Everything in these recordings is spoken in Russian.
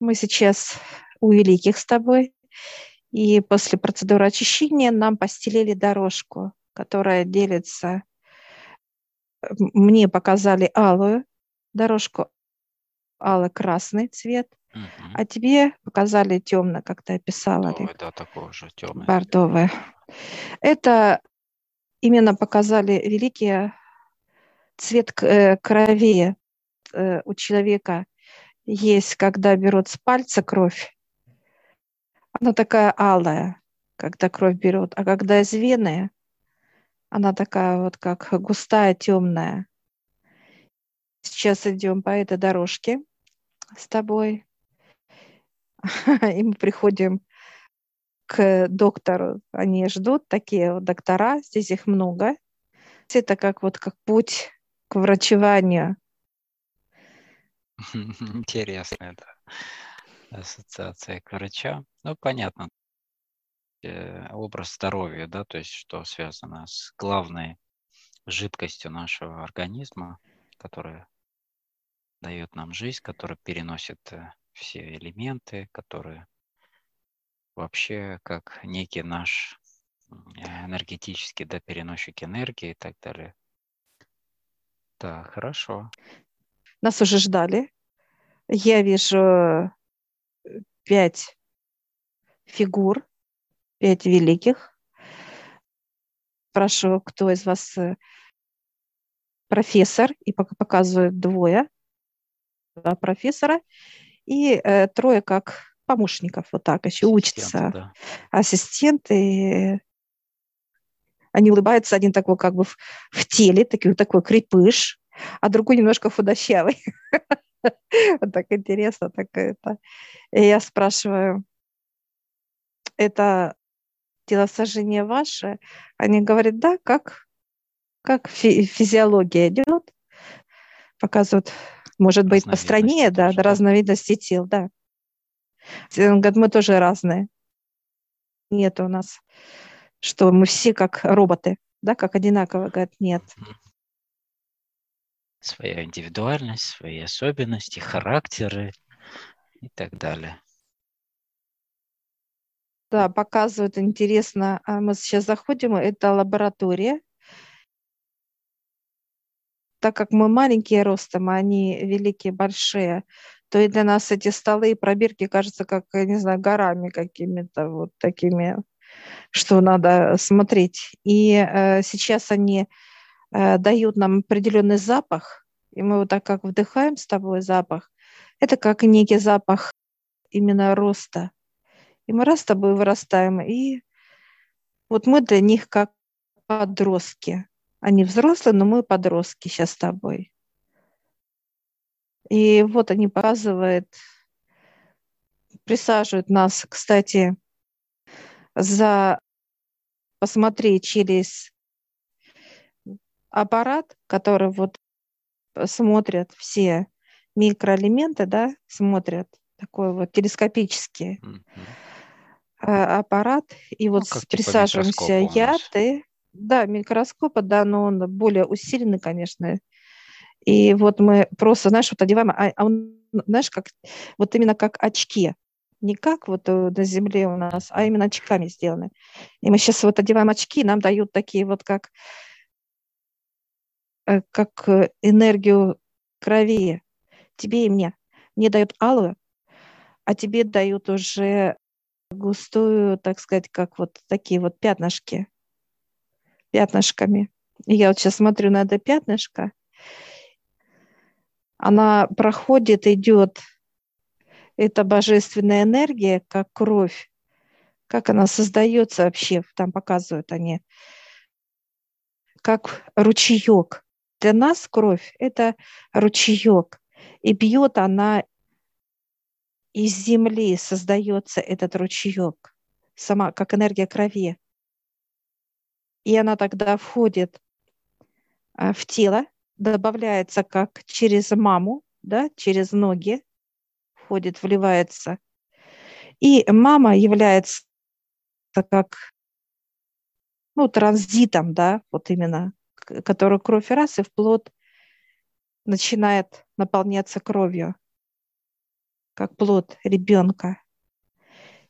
Мы сейчас у великих с тобой. И после процедуры очищения нам постелили дорожку, которая делится. Мне показали алую дорожку, алый-красный цвет, угу. а тебе показали темно, как ты описала. Бордовый, да, такого же темный. Бордовый. Это именно показали великие цвет э, крови э, у человека есть, когда берут с пальца кровь, она такая алая, когда кровь берут, а когда из вены, она такая вот как густая, темная. Сейчас идем по этой дорожке с тобой, и мы приходим к доктору. Они ждут, такие вот доктора, здесь их много. Это как вот как путь к врачеванию. Интересная да, ассоциация к врачам. Ну, понятно. Э, образ здоровья, да, то есть что связано с главной жидкостью нашего организма, которая дает нам жизнь, которая переносит э, все элементы, которые вообще как некий наш энергетический да, переносчик энергии и так далее. Да, хорошо. Нас уже ждали. Я вижу э, пять фигур, пять великих. Спрашиваю, кто из вас э, профессор, и пока показывают двое профессора, и э, трое как помощников, вот так еще учатся. Да. Ассистенты. Они улыбаются, один такой как бы в, в теле, такой, такой крепыш, а другой немножко худощавый. Вот так интересно, так это. И я спрашиваю, это телосложение ваше? Они говорят, да, как, как фи- физиология идет. Показывают, может быть, по стране, да, да, разновидности тел, да. Он говорит, мы тоже разные. Нет у нас, что мы все как роботы, да, как одинаково. Говорят, нет. Своя индивидуальность, свои особенности, характеры и так далее. Да, показывают интересно. А мы сейчас заходим, это лаборатория. Так как мы маленькие ростом, а они великие, большие, то и для нас эти столы и пробирки кажутся как, я не знаю, горами какими-то вот такими, что надо смотреть. И э, сейчас они дают нам определенный запах, и мы вот так как вдыхаем с тобой запах, это как некий запах именно роста. И мы раз с тобой вырастаем, и вот мы для них как подростки. Они взрослые, но мы подростки сейчас с тобой. И вот они показывают, присаживают нас, кстати, за посмотреть через аппарат, который вот смотрят все микроэлементы, да, смотрят такой вот телескопический mm-hmm. аппарат, и вот ну, типа присаживаемся типа я, ты, да, микроскопа, да, но он более усиленный, конечно, и вот мы просто, знаешь, вот одеваем, а, а он, знаешь, как, вот именно как очки, не как вот э, на земле у нас, а именно очками сделаны. И мы сейчас вот одеваем очки, нам дают такие вот как, как э, энергию крови тебе и мне. Мне дают алую, а тебе дают уже густую, так сказать, как вот такие вот пятнышки, пятнышками. И я вот сейчас смотрю на это пятнышко, она проходит, идет, эта божественная энергия, как кровь, как она создается вообще, там показывают они, как ручеек. Для нас кровь – это ручеек, и бьет она из земли, создается этот ручеек, сама как энергия крови. И она тогда входит а, в тело, добавляется как через маму, да, через ноги входит, вливается. И мама является как ну, транзитом, да, вот именно, который кровь раз и в плод начинает наполняться кровью. как плод ребенка.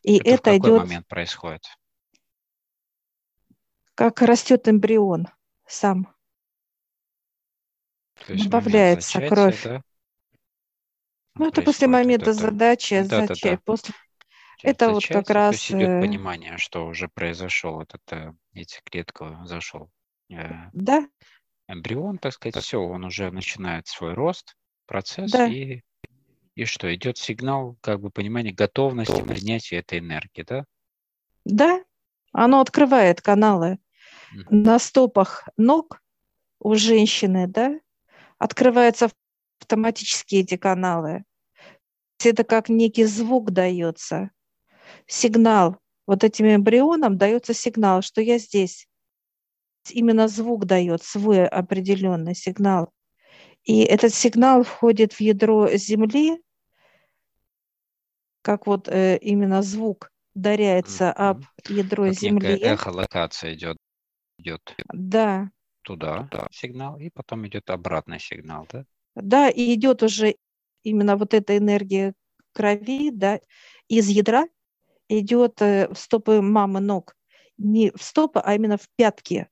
И это, это в какой идет, момент происходит? как растет эмбрион сам. То есть Добавляется зачатия, кровь. Да? Ну, это после момента это. задачи, Да, да, зача- да. после Это вот как зачатие, раз, идет э, понимание, что уже произошел вот это, яйцеклетка зашел. Э, да, Эмбрион, так сказать, все, он уже начинает свой рост, процесс, да, и, и что, идет сигнал, как бы понимание готовности принятия этой энергии, да? да, оно открывает каналы Мгм. на стопах ног у женщины, да, открываются автоматически эти каналы. Это как некий звук дается, сигнал. Вот этим эмбрионам дается сигнал, что я здесь. Именно звук дает свой определенный сигнал. И этот сигнал входит в ядро Земли, как вот э, именно звук ударяется об ядро Как некая Земли. эхолокация идет, идет Да, туда сигнал, и потом идет обратный сигнал, да? да, и идет уже именно вот эта энергия крови, да, из ядра идет э, в стопы мамы ног. Не в стопы, а именно в пятки.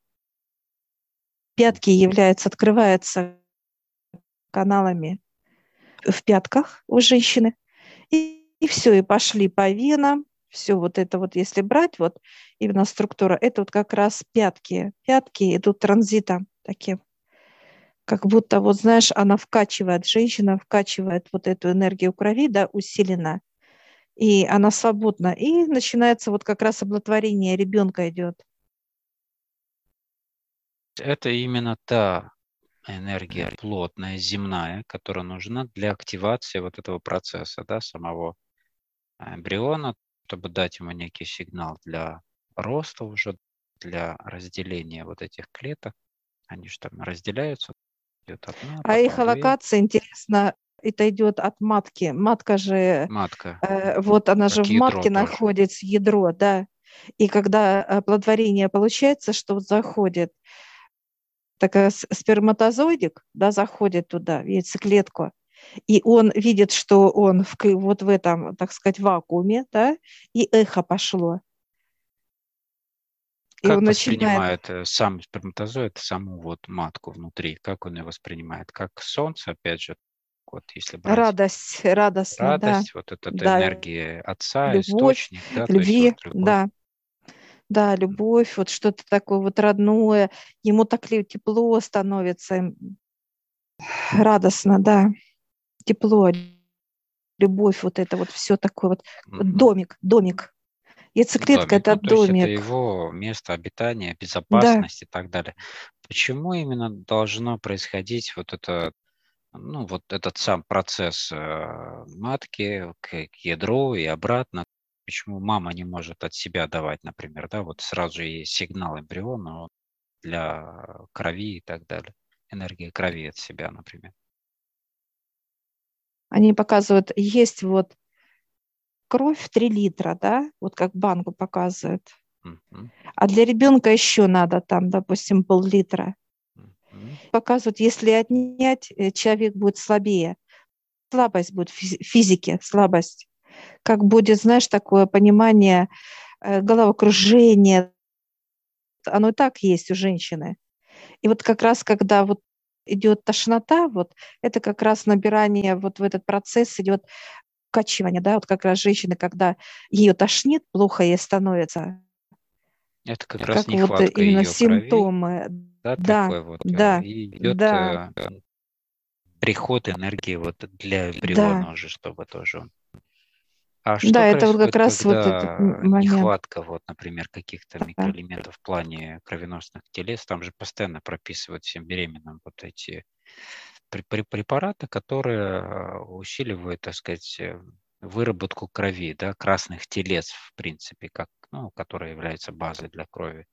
Пятки являются, открываются каналами в пятках у женщины. И, и все, и пошли по венам. Все вот это вот, если брать, вот именно структура, это вот как раз пятки. Пятки идут транзитом таким. Как будто, вот знаешь, она вкачивает, женщина вкачивает вот эту энергию крови, да, усиленно. И она свободна. И начинается вот как раз оплодотворение ребенка идет. Это именно та энергия плотная, земная, которая нужна для активации вот этого процесса, да, самого эмбриона, чтобы дать ему некий сигнал для роста уже, для разделения вот этих клеток. Они же там разделяются. Идет одна, А их две. локация, интересно, это идет от матки. Матка же, Матка. э, вот она же Как в ядро матке тоже. находится, ядро, да. И когда оплодотворение получается, что заходит, такая с- сперматозоидик, да, заходит туда, в яйцеклетку, и он видит, что он в, вот в этом, так сказать, вакууме, да, и эхо пошло. И Как он начинает воспринимает э, сам сперматозоид саму вот матку внутри? Как он ее воспринимает? Как солнце, опять же, вот если брать радость, радостно, да, радость, вот эта да, энергия отца, любовь, источник, да, то есть любви, вот любовь. да, да, любовь, вот что-то такое вот родное, ему так тепло становится, радостно, да, тепло, любовь, вот это вот все такое вот, домик, домик. Яйцеклетка Домик. это Ну, есть это домик, его место обитания, да. безопасность и так далее. Почему именно должно происходить вот это, ну, вот этот сам процесс э, матки к ядру и обратно? Почему мама не может от себя давать, например, да, вот сразу же есть сигнал эмбриона для крови и так далее, энергия крови от себя, например. Они показывают, есть вот кровь 3 литра, да, вот как банку показывают. А для ребенка еще надо там, допустим, пол-литра. Мгм. Показывают, если отнять, э, человек будет слабее. Слабость будет в физи- физике, слабость. Как будет, знаешь, такое понимание э, головокружения. Оно и так есть у женщины. И вот как раз, когда вот идет тошнота, вот это как раз набирание, вот в этот процесс идет вкачивание, да, вот как раз женщины, когда ее тошнит, плохо ей становится, Это как раз как вот нехватка именно ее крови, симптомы. да, Да, такой вот, э, да, и идет да, э, приход энергии вот для да, эмбриона уже, чтобы тоже он. А что да, это вот как раз вот этот момент. нехватка, вот, например, каких-то Да. микроэлементов в плане кровеносных телес? Там же постоянно прописывают всем беременным вот эти пре- пре- препараты, которые усиливают, так сказать, э, выработку крови, да, красных телец, в принципе, как, ну, которые являются базой для крови,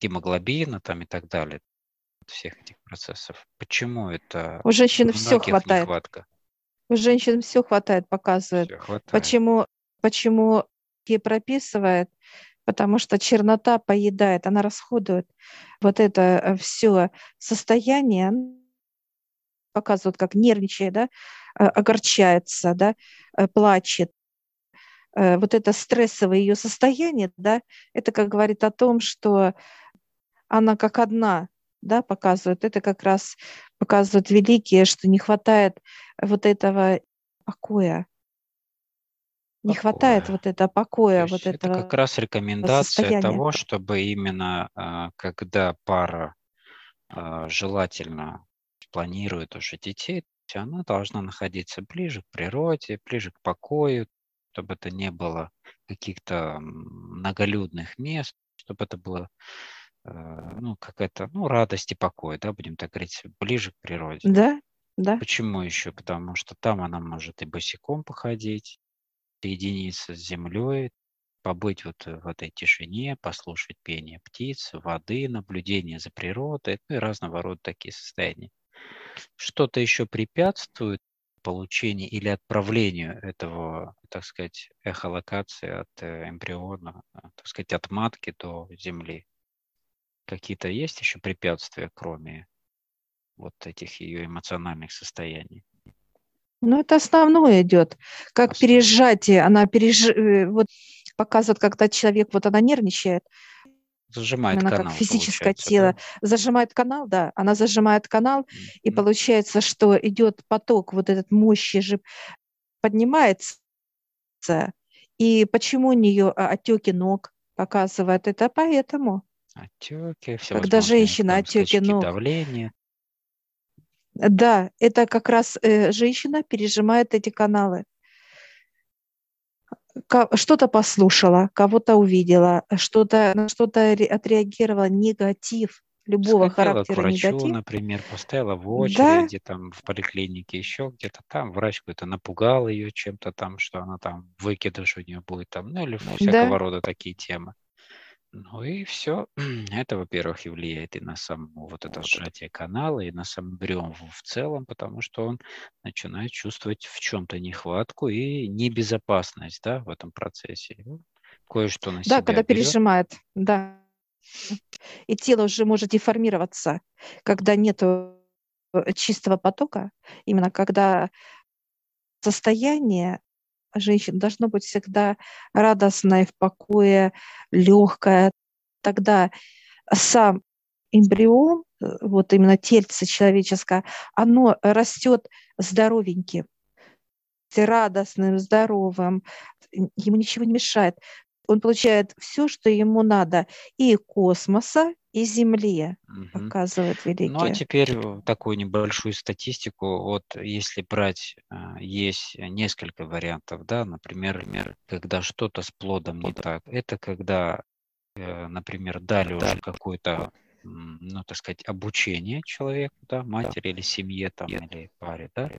гемоглобина там и так далее, всех этих процессов. Почему это У женщин все хватает. нехватка? У женщин все хватает, показывает. Все хватает. Почему, почему ей прописывает? Потому что чернота поедает, она расходует вот это все состояние, показывают, как нервничает, да, э, огорчается, да, э, плачет. Э, вот это стрессовое ее состояние, да, это как говорит о том, что она как одна, да, показывает. Это как раз показывает великие, что не хватает вот этого покоя. Не покоя. хватает вот этого покоя, вот это этого. как раз рекомендация состояния. того, чтобы именно а, когда пара а, желательно планирует уже детей, она должна находиться ближе к природе, ближе к покою, чтобы это не было каких-то многолюдных мест, чтобы это было ну, какая-то, ну, радость и покой, да, будем так говорить, ближе к природе. Да, да. Почему еще? Потому что там она может и босиком походить, соединиться с землей, побыть вот в этой тишине, послушать пение птиц, воды, наблюдение за природой, ну и разного рода такие состояния. Что-то еще препятствует получению или отправлению этого, так сказать, эхолокации от э, эмбриона, э, так сказать, от матки до Земли? Какие-то есть еще препятствия, кроме вот этих ее эмоциональных состояний? Ну, это основное идет. Как Основное. пережатие, она переж... Э, вот показывает, когда человек, вот она нервничает, Зажимает она канал. как физическое тело. Да? Зажимает канал, да. Она зажимает канал, mm-hmm. и получается, что идет поток, вот этот мощи же поднимается. И почему у нее а, отеки ног показывает? Это поэтому. Отеки, все Когда женщина отеки ног. Давление. Да, это как раз э, женщина пережимает эти каналы что-то послушала, кого-то увидела, что-то на что-то отреагировала негатив любого Сходила характера к врачу, негатив. например, поставила в очереди, да. там в поликлинике еще где-то там, врач какой-то напугал ее чем-то там, что она там выкидыш у нее будет там, ну или всякого да. рода такие темы. Ну и все. Это, во-первых, и влияет и на само вот это сжатие канала, и на сам эмбрион в целом, потому что он начинает чувствовать в чем-то нехватку и небезопасность да, в этом процессе. Кое-что на да, себя Да, когда берет. пережимает, да. И тело уже может деформироваться, когда нет чистого потока, именно когда состояние женщин должно быть всегда радостное, в покое, легкое. Тогда сам эмбрион, э, вот именно тельце человеческое, оно растет здоровеньким, радостным, здоровым, ему ничего не мешает. Он получает все, что ему надо, и космоса, и Земле, угу. показывает великие. Ну а теперь такую небольшую статистику. Вот если брать, а, есть несколько вариантов, да, например, например когда что-то с плодом не так. Это когда, э, например, дали уже какое-то ну, так сказать, обучение человеку, да, матери или семье там, или паре, да,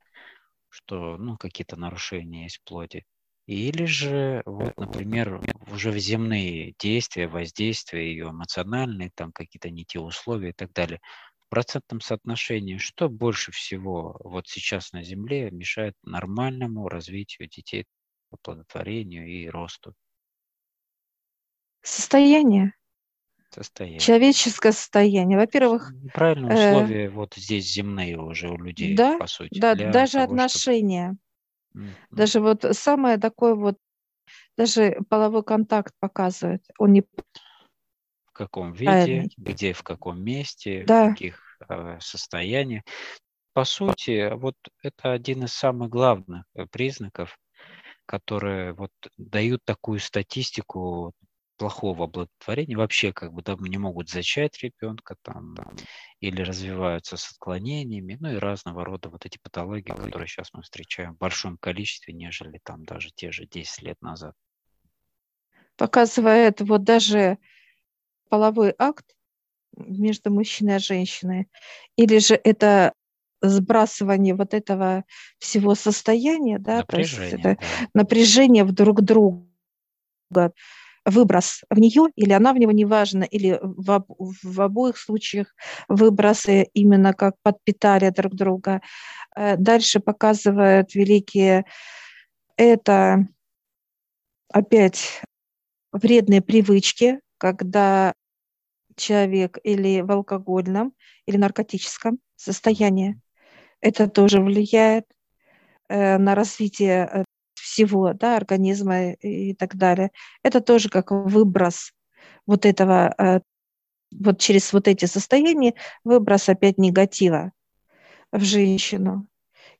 что, ну, какие-то нарушения есть в плоде. Или же, вот, например, уже в земные действия, воздействия ее эмоциональные, там какие-то не те условия и так далее. В процентном соотношении, что больше всего вот сейчас на Земле мешает нормальному развитию детей, оплодотворению и росту? Состояние. Состояние. Человеческое состояние. Во-первых, Правильные э, условия вот здесь земные уже у людей, да, по сути. Да, даже того, отношения. Чтобы даже вот самое такое вот, даже половой контакт показывает, он не В каком виде, где, в каком месте, да. в каких э, состояниях. По сути, вот это один из самых главных э, признаков, которые вот дают такую статистику плохого оплодотворения, вообще как бы там не могут зачать ребенка там, там или развиваются с отклонениями, ну и разного рода вот эти патологии, которые сейчас мы встречаем в большом количестве, нежели там даже те же 10 лет назад. Показывает вот даже половой акт между мужчиной и женщиной, или же это сбрасывание вот этого всего состояния, да, напряжение, то есть это да. напряжение друг друга выброс в нее или она в него, неважно, или в, в обоих случаях выбросы именно как подпитали друг друга. Э, дальше показывают великие это опять вредные привычки, когда человек или в алкогольном, или наркотическом состоянии. Это тоже влияет э, на развитие э, всего, да, организма и так далее. Это тоже как выброс вот этого, э, вот через вот эти состояния, выброс опять негатива в женщину.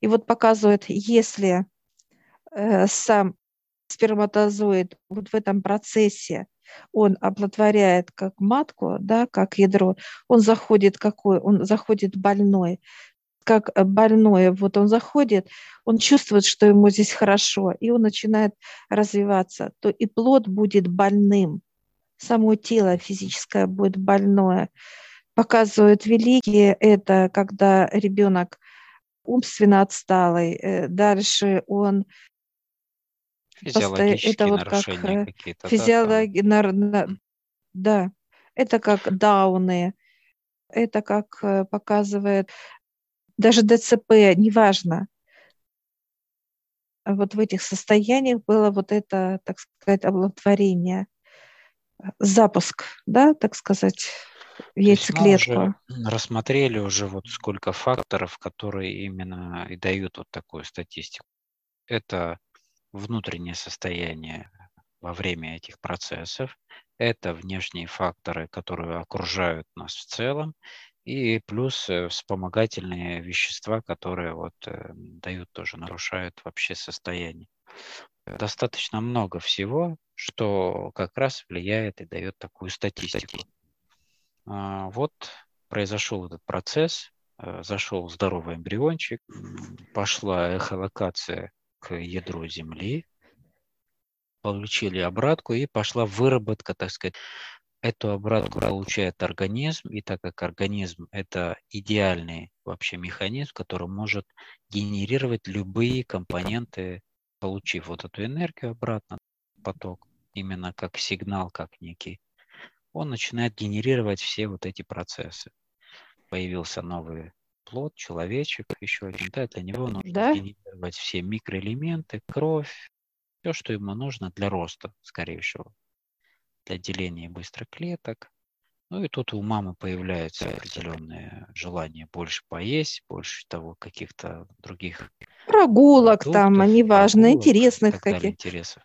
И вот показывает, если э, сам сперматозоид вот в этом процессе он оплодотворяет как матку, да, как ядро, он заходит какой? Он заходит больной, как больной, вот он заходит, он чувствует, что ему здесь хорошо, и он начинает развиваться, то и плод будет больным, само тело физическое будет больное. Показывают великие это, когда ребенок умственно отсталый, э, дальше он Физиологические это вот как э, какие-то. Физиологи... Да, на... да, это как дауны, это как э, показывает даже ДЦП, неважно. Вот в этих состояниях было вот это, так сказать, оплодотворение, запуск, да, так сказать, в яйцеклетку. Мы рассмотрели уже вот сколько факторов, которые именно и дают вот такую статистику. Это внутреннее состояние во время этих процессов, это внешние факторы, которые окружают нас в целом, и плюс э, вспомогательные вещества, которые вот э, дают тоже, нарушают вообще состояние. Достаточно много всего, что как раз влияет и дает такую статистику. А, вот произошел этот процесс, э, зашел здоровый эмбриончик, пошла эхолокация к ядру Земли, получили обратку и пошла выработка, так сказать, эту обратку получает организм, и так как организм – это идеальный вообще механизм, который может генерировать любые компоненты, получив вот эту энергию обратно, поток, именно как сигнал, как некий, он начинает генерировать все вот эти процессы. Появился новый плод, человечек, еще один, да, для него нужно да? генерировать все микроэлементы, кровь, все, что ему нужно для роста, скорее всего для деления быстрых клеток. Ну и тут у мамы появляется определенное желание больше поесть, больше того каких-то других прогулок продуктов, там, а неважно, интересных каких интересов.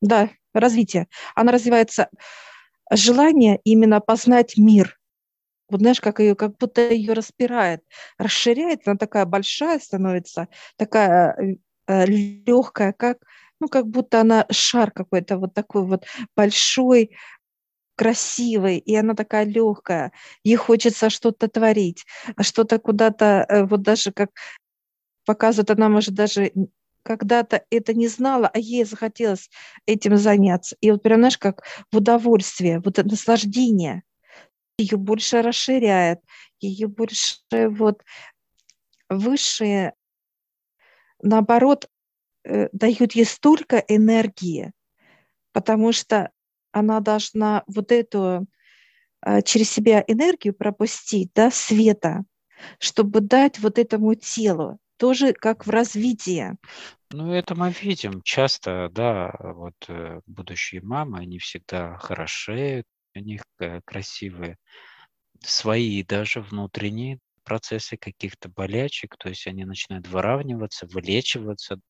Да, развитие. Она развивается желание именно познать мир. Вот знаешь, как ее, как будто ее распирает, расширяет, она такая большая становится, такая э легкая, как ну, как будто она шар какой-то вот такой вот большой, красивый, и она такая легкая, ей хочется что-то творить, а что-то куда-то, э, вот даже как показывает, она может даже когда-то это не знала, а ей захотелось этим заняться. И вот прям, знаешь, как в удовольствие, вот наслаждение, ее больше расширяет, ее больше вот высшие, наоборот, дают ей столько энергии, потому что она должна вот эту э, через себя энергию пропустить, да, света, чтобы дать вот этому телу, тоже как в развитии. Ну, это мы видим часто, да, вот э, будущие мамы, они всегда хороши, у них красивые свои даже внутренние процессы каких-то болячек, то есть они начинают выравниваться, вылечиваться,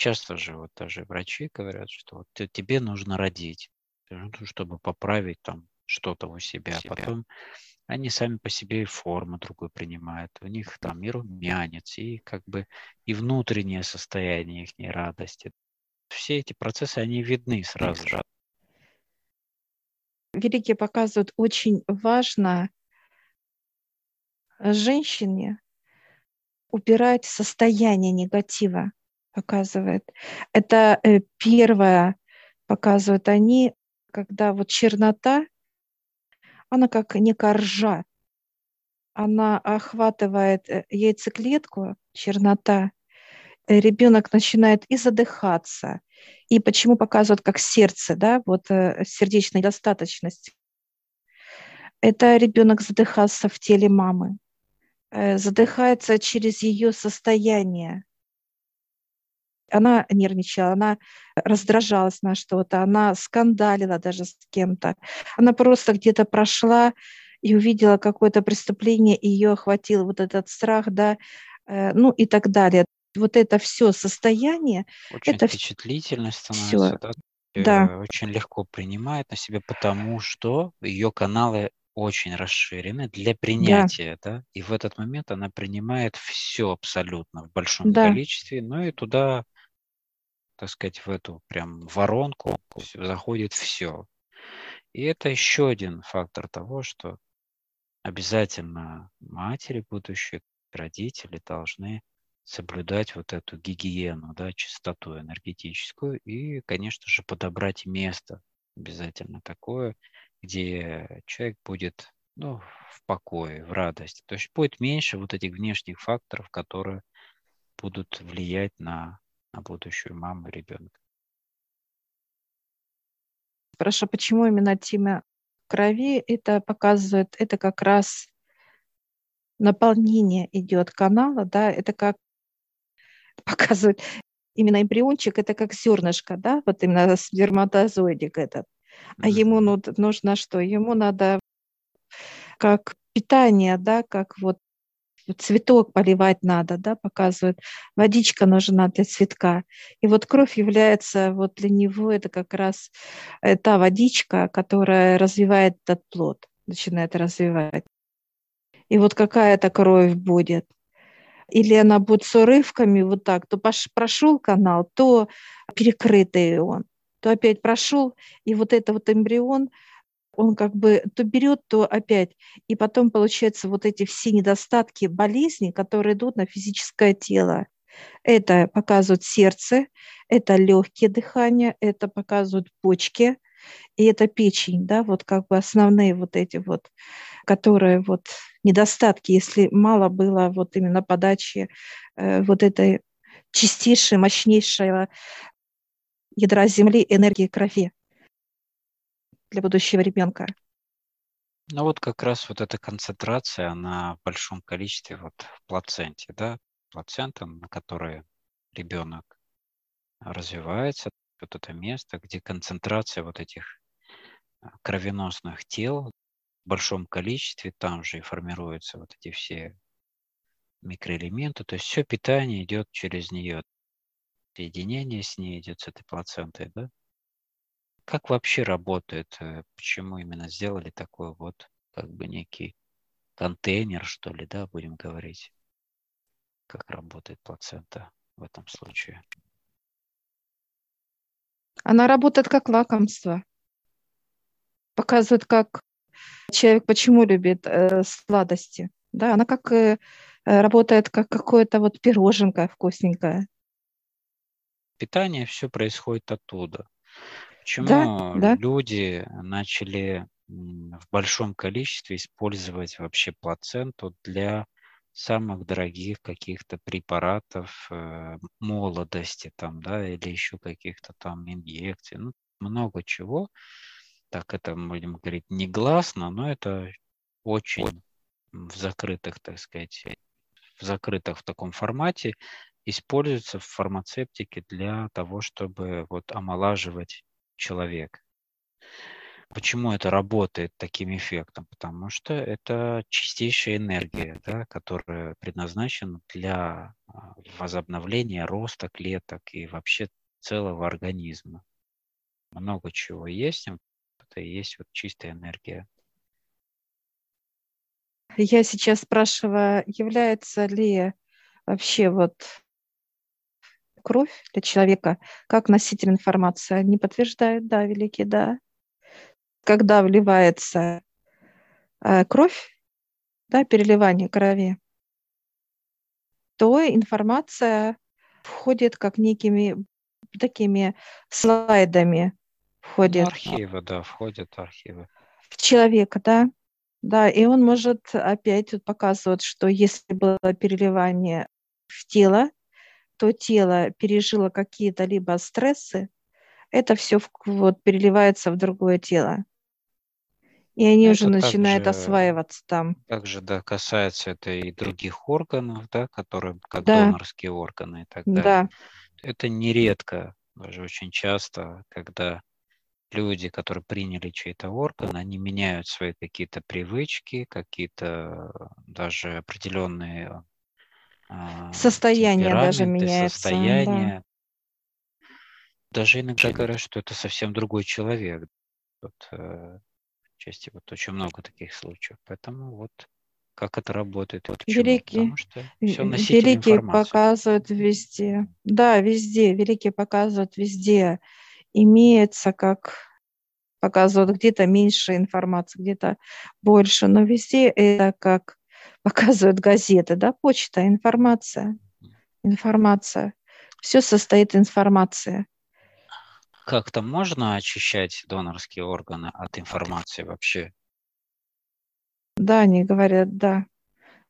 Часто же вот даже врачи говорят, что вот тебе нужно родить, ну, чтобы поправить там что-то у себя. себя. Потом они сами по себе и форму другую принимают. У них там и румянец, и как бы и внутреннее состояние их радости. Все эти процессы, они видны сразу же. Великие показывают, очень важно женщине убирать состояние негатива показывает. Это э, первое показывают они, когда вот чернота, она как некая ржа, она охватывает э, яйцеклетку, чернота, э, ребенок начинает и задыхаться. И почему показывают как сердце, да, вот сердечной достаточности. Это ребенок задыхался в теле мамы, задыхается через ее состояние, она нервничала, она раздражалась на что-то, она скандалила даже с кем-то. Она просто где-то прошла и увидела какое-то преступление, и ее охватил вот этот страх, да, э, ну и так далее. Вот это все состояние, Очень это впечатлительно все, становится, да? да, Э, Очень легко принимает на себя, потому что ее каналы очень расширены для да, принятия, да, и в этот момент она принимает все абсолютно в большом да. количестве, ну и туда, так сказать, в эту прям воронку заходит все. И это еще один фактор того, что обязательно матери будущие, родители должны соблюдать вот эту гигиену, да, чистоту энергетическую и, конечно же, подобрать место обязательно такое, где человек будет ну, в покое, в радости. То есть будет меньше вот этих внешних факторов, которые будут влиять на, на будущую маму ребенка. Хорошо, почему именно тема крови? Это показывает, это как раз наполнение идет канала, да, это как показывает именно эмбриончик, это как зернышко, да, вот именно сперматозоидик этот. А ему ну, нужно что? Ему надо как питание, да, как вот цветок поливать надо, да, показывают. Водичка нужна для цветка. И вот кровь является вот для него это как раз э, та водичка, которая развивает этот плод, начинает развивать. И вот какая-то кровь будет. Или она будет с урывками вот так, то прошел канал, то перекрытый он, то опять прошел, и вот это вот эмбрион – он как бы то берет, то опять. И потом получается вот эти все недостатки болезни, которые идут на физическое тело. Это показывает сердце, это легкие дыхания, это показывают почки, и это печень, да, вот как бы основные вот эти вот, которые вот недостатки, если мало было вот именно подачи э, вот этой чистейшей, мощнейшего ядра Земли энергии крови для будущего ребенка. Ну вот как раз вот эта концентрация, она в большом количестве вот в плаценте, да, плацента, на которой ребенок развивается, вот это место, где концентрация вот этих а, кровеносных тел в большом количестве, там же и формируются вот эти все микроэлементы, то есть все питание идет через нее, соединение с ней идет с этой плацентой, да, как вообще работает? Э, почему именно сделали такой вот как бы некий контейнер, что ли, да, будем говорить? Как работает плацента в этом случае? Она работает как лакомство. Показывает, как человек почему любит э, сладости. Да, она как э, работает как какое-то вот пироженка вкусненькое. Питание все происходит оттуда. Почему Да, да. люди начали в большом количестве использовать вообще плаценту для самых дорогих каких-то препаратов э, молодости там, да, или еще каких-то там инъекций, ну, много чего. Так это, будем говорить, негласно, но это очень в закрытых, так сказать, в закрытых в таком формате используется в фармацевтике для того, чтобы вот омолаживать человек. Почему это работает таким эффектом? Потому что это чистейшая энергия, да, которая предназначена для а, возобновления роста клеток и вообще целого организма. Много чего есть, это и есть вот чистая энергия. Я сейчас спрашиваю, является ли вообще вот кровь для человека как носитель информации? Не подтверждает, да, великий, да. Когда вливается э, кровь, да, переливание крови, то информация входит как некими такими слайдами входит. Ну, архивы, да, входят архивы. В человека, да. Да, и он может опять вот показывать, что если было переливание в тело, то тело пережило какие-то либо стрессы, это все вот переливается в другое тело. И они Это уже начинают также, осваиваться там. также, да, касается это и других органов, да, которые как Да, донорские органы и так далее. да, Это нередко, даже очень часто, когда люди, которые приняли чей-то орган, они меняют свои какие-то привычки, какие-то даже определенные состояние даже меняется. Состояние. Да. Даже иногда говорят, что это совсем другой человек. Вот, э, в части вот очень много таких случаев. Поэтому вот как это работает. Вот великие, великие показывают везде. Да, везде. Великие показывают везде. Имеется как показывают где-то меньше информации, где-то больше, но везде это как показывают газеты, да, почта, информация, информация. Все состоит из информации. Как-то можно очищать донорские органы от информации вообще? Да, они говорят, да.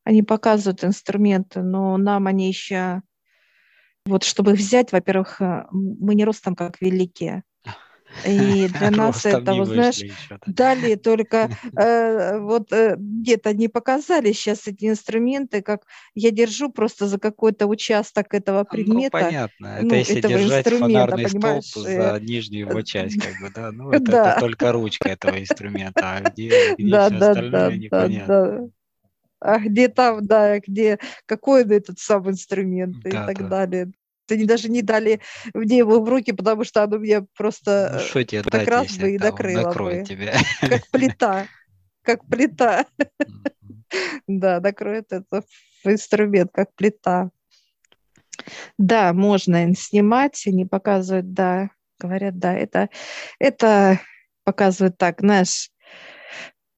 Они показывают инструменты, но нам они еще... Вот чтобы их взять, во-первых, э, мы не ростом как великие. И для нас это, вот, знаешь, дали только э, вот э, где-то не показали сейчас эти инструменты, как я держу просто за какой-то участок этого ну, предмета. Ну, понятно. Это ну, если держать фонарный столб за э, нижнюю его часть, как бы, да? Ну, это, только ручка этого инструмента, а где, все остальное, непонятно. А где там, да, где какой этот сам инструмент да, и так да. далее они даже не дали мне его в руки, потому что оно мне просто ну, что тебе так раз бы и накрыло бы. Тебя. Как плита. Как плита. Да, накроет это инструмент, как плита. Да, можно снимать, они показывают, да, говорят, да, это, это показывает так, знаешь,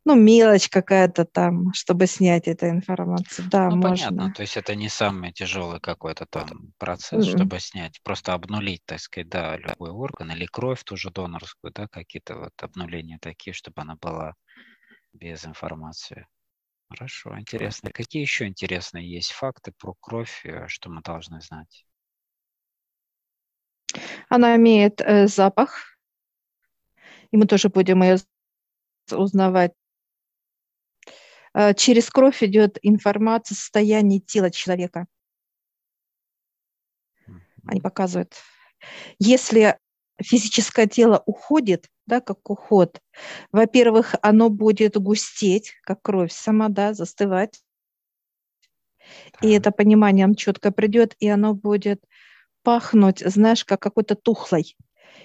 ну, мелочь какая-то там, чтобы снять эту информацию. Да, ну, можно. понятно, то есть это не самый тяжелый какой-то там процесс, mm-hmm. чтобы снять, просто обнулить, так сказать, да, любой орган или кровь тоже донорскую, да, какие-то вот обнуления такие, чтобы она была без информации. Хорошо, интересно. Какие еще интересные есть факты про кровь, э, что мы должны знать? Она имеет э, запах, и мы тоже будем ее узнавать через кровь идет информация о состоянии тела человека. Они показывают. Если физическое тело уходит, да, как уход, во-первых, оно будет густеть, как кровь сама, да, застывать. И это понимание нам четко придет, и оно будет пахнуть, знаешь, как какой-то тухлой.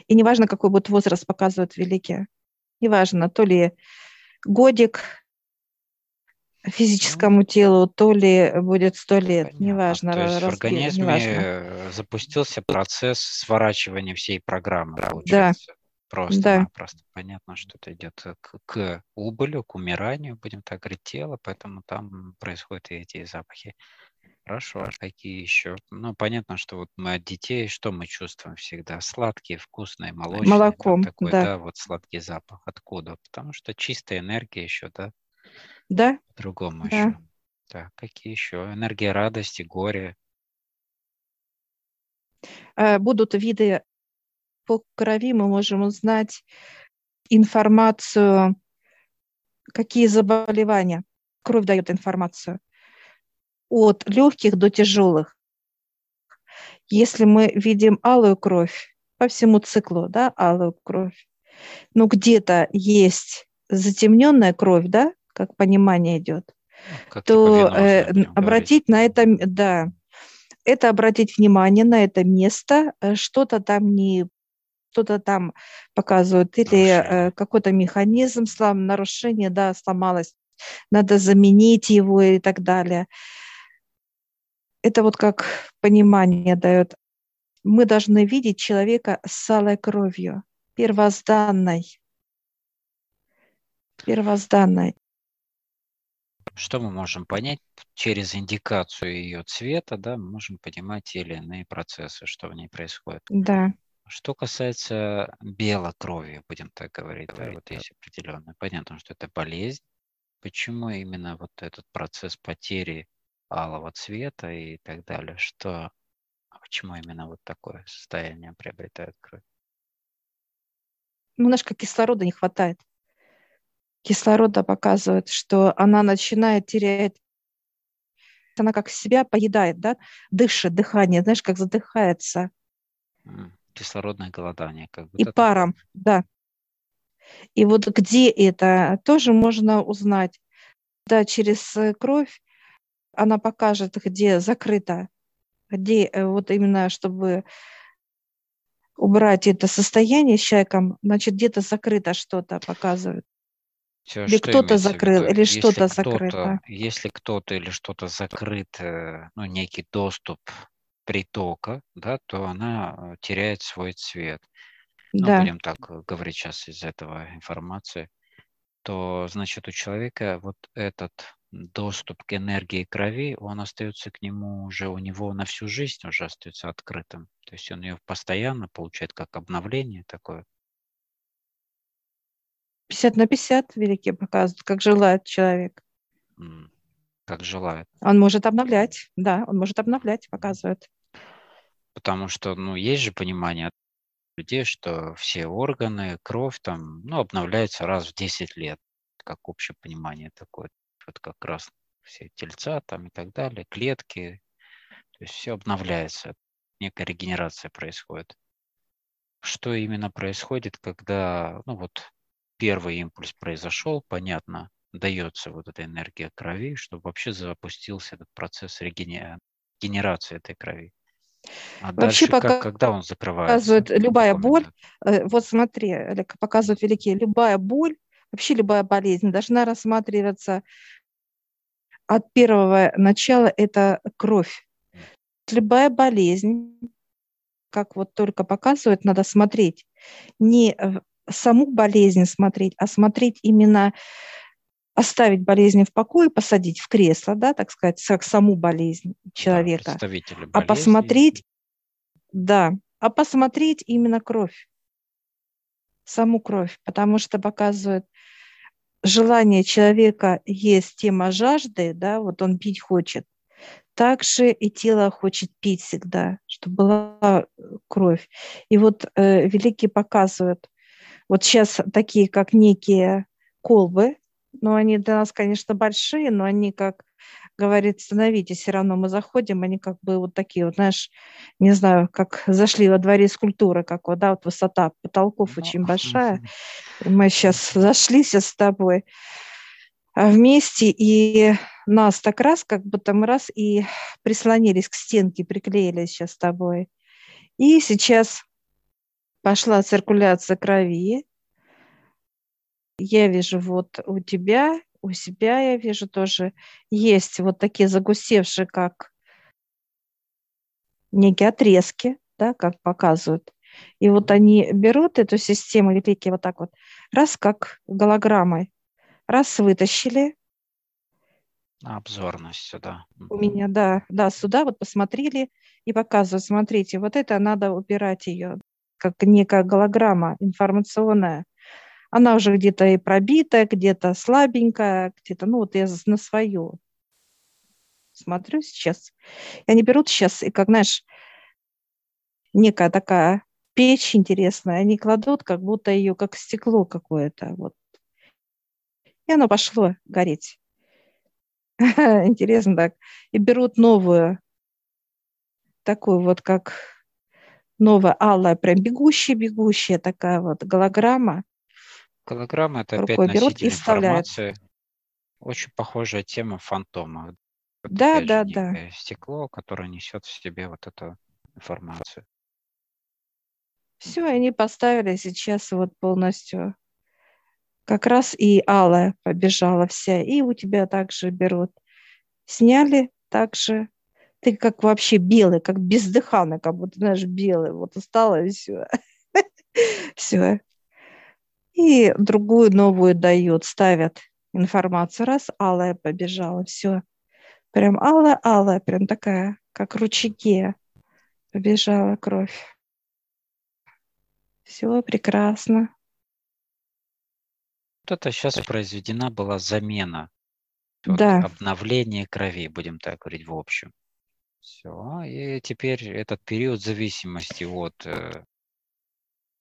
И неважно, какой будет возраст, показывают великие. Неважно, то ли годик, физическому телу, то ли будет сто лет, Понятно. неважно. То есть в организме неважно. запустился процесс сворачивания всей программы, получается. Да. Просто, да. просто понятно, что это идет к, к убылю, к умиранию, будем так говорить, тела, поэтому там происходят и эти запахи. Хорошо, а какие еще? Ну, понятно, что вот мы от детей, что мы чувствуем всегда? Сладкие, вкусные, молочные. Молоком, да, такой, да. да, вот сладкий запах. Откуда? Потому что чистая энергия еще, да, да. По-другому да. еще. Так, какие еще? Энергия радости, горе. Э, будут виды по крови, мы можем узнать информацию, какие заболевания. Кровь дает информацию. От легких до тяжелых. Если мы видим алую кровь по всему циклу, да, алую кровь, но где-то есть затемненная кровь, да, как понимание идет, как то типа э, обратить на это, да, это обратить внимание на это место, э, что-то там не что-то там показывают, или э, какой-то механизм слом, нарушение, да, сломалось, надо заменить его и так далее. Это вот как понимание дает. Мы должны видеть человека с алой кровью, первозданной. Первозданной. Что мы можем понять через индикацию ее цвета, да, мы можем понимать те или иные процессы, что в ней происходит. Да. Что касается белокровия, будем так говорить, да, вот есть определенное. Понятно, что это болезнь. Почему именно вот этот процесс потери алого цвета и так далее? Что, а почему именно вот такое состояние приобретает кровь? Немножко кислорода не хватает кислорода показывает, что она начинает терять, она как себя поедает, да, дышит, дыхание, знаешь, как задыхается. Кислородное голодание. Как бы, И паром, да. И вот где это, тоже можно узнать. Да, через кровь она покажет, где закрыто, где э, вот именно, чтобы убрать это состояние с человеком, значит, где-то закрыто что-то показывает. Или кто-то закрыл, или что-то закрыто. Если кто-то или что-то закрыт, э, ну, некий доступ притока, да, то она э, теряет свой цвет. Ну, да. будем так говорить сейчас из этого информации, то, значит, у человека вот этот доступ к энергии крови, он остается к нему уже, у него на всю жизнь уже остается открытым. То есть он ее постоянно получает как обновление такое. 50 на 50 великие показывают, как желает человек. Как желает. Он может обновлять, да, он может обновлять, показывает. Потому что, ну, есть же понимание людей, что все органы, кровь там, ну, обновляются раз в 10 лет, как общее понимание такое вот как раз все тельца там и так далее, клетки, то есть все обновляется, некая регенерация происходит. Что именно происходит, когда, ну вот, первый импульс произошел, понятно, дается вот эта энергия крови, чтобы вообще запустился этот процесс регенерации этой крови. А Вообще дальше, пока как, когда он закрывается? Показывает любая боль. Э, вот смотри, Олег, показывают великие, любая боль, вообще любая болезнь должна рассматриваться от первого начала это кровь. Любая болезнь, как вот только показывают, надо смотреть. Не саму болезнь смотреть, а смотреть именно оставить болезнь в покое, посадить в кресло, да, так сказать, как саму болезнь человека. Да, а посмотреть, да, а посмотреть именно кровь, саму кровь, потому что показывают, желание человека есть тема жажды, да, вот он пить хочет, также и тело хочет пить всегда, чтобы была кровь. И вот э, великие показывают, вот сейчас такие, как некие колбы, но они для нас, конечно, большие, но они как говорит, становитесь, все равно мы заходим, они как бы вот такие вот, знаешь, не знаю, как зашли во дворе скульптуры, как вот, да, вот высота потолков ну, очень большая. Мы сейчас зашли с тобой а, вместе, и нас так раз, как будто мы раз и прислонились к стенке, приклеились сейчас с тобой. И сейчас пошла циркуляция крови. Я вижу вот у тебя у себя я вижу тоже есть вот такие загустевшие, как некие отрезки, да, как показывают. И вот они берут эту систему великие вот так вот, раз как голограммой, раз вытащили. Обзорность сюда. У меня, да, да, сюда вот посмотрели и показывают, смотрите, вот это надо убирать ее, как некая голограмма информационная она уже где-то и пробитая, где-то слабенькая, где-то, ну вот я на свою смотрю сейчас. И они берут сейчас, и как, знаешь, некая такая печь интересная, они кладут, как будто ее, как стекло какое-то, вот. И оно пошло гореть. Интересно так. И берут новую, такую вот, как новая алая, прям бегущая-бегущая такая вот голограмма. Голограмма – это опять рукой берут и вставляют. Очень похожая тема фантома. Вот Да, да, да. стекло, которое несет в себе вот эту информацию. Все, они поставили сейчас вот полностью. Как раз и алая побежала вся. И у тебя также берут. Сняли также. Ты как вообще белый, как бездыханный, как будто, знаешь, белый. Вот устала и все. Все и другую новую дают, ставят информацию. Раз, алая побежала, все. Прям алая-алая, прям такая, как ручейки побежала кровь. Все прекрасно. Вот это сейчас произведена была замена. Вот да. Обновление крови, будем так говорить в общем. Все. И теперь этот период зависимости от э,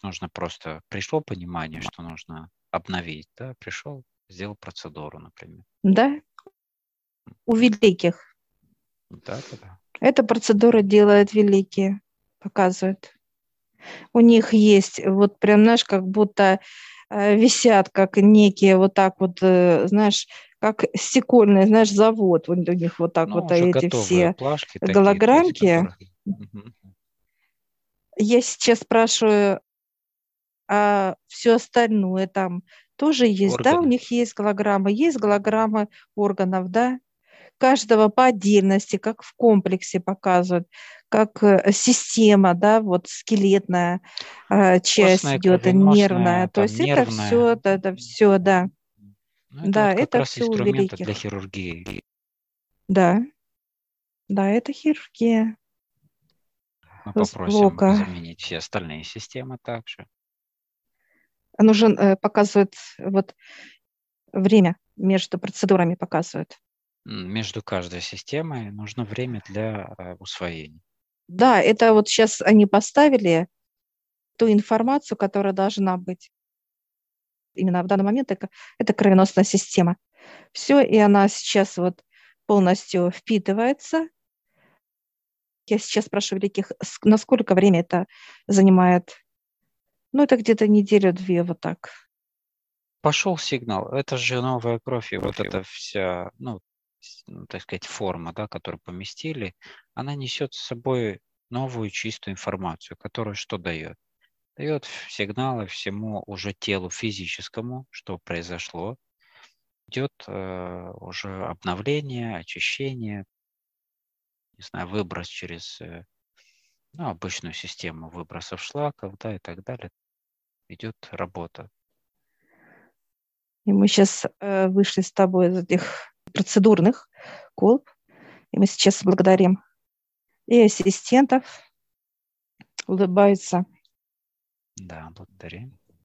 нужно просто, пришло понимание, что нужно обновить, да, пришел, сделал процедуру, например. Да, у великих. Да, да, да. Эта процедура делает великие, показывает. У них есть вот прям, знаешь, как будто э, висят как некие вот так вот, э, знаешь, как стекольный, знаешь, завод. У них вот так ну, вот эти все плашки голограммки. Такие, Я сейчас спрашиваю, а все остальное там тоже есть, Органы. да, у них есть голограммы, есть голограммы органов, да, каждого по отдельности, как в комплексе показывают, как э, система, да, вот скелетная э, часть Костная, идет, нервная, то есть нервная. это все, это, это все, да. Ну, это да, вот это все у великих. для хирургии. Да, да, это хирургия. Мы попросим блока. заменить все остальные системы также. Нужен э, показывает вот время между процедурами показывает. Между каждой системой нужно время для э, усвоения. Да, это вот сейчас они поставили ту информацию, которая должна быть. Именно в данный момент это, это кровеносная система. Все, и она сейчас вот полностью впитывается. Я сейчас прошу великих, на сколько время это занимает? Ну, это где-то неделю-две, вот так. Пошел сигнал. Это же новая кровь, и вот эта вся, ну, ну, так сказать, форма, да, которую поместили, она несет с собой новую чистую информацию, которая что дает? Дает сигналы всему уже телу физическому, что произошло. Идет э, уже обновление, очищение, не знаю, выброс через э, ну, обычную систему выбросов шлаков, да, и так далее. Идет работа. И мы сейчас э, вышли с тобой из этих процедурных колб. И мы сейчас благодарим и ассистентов. Улыбаются. Да, благодарим.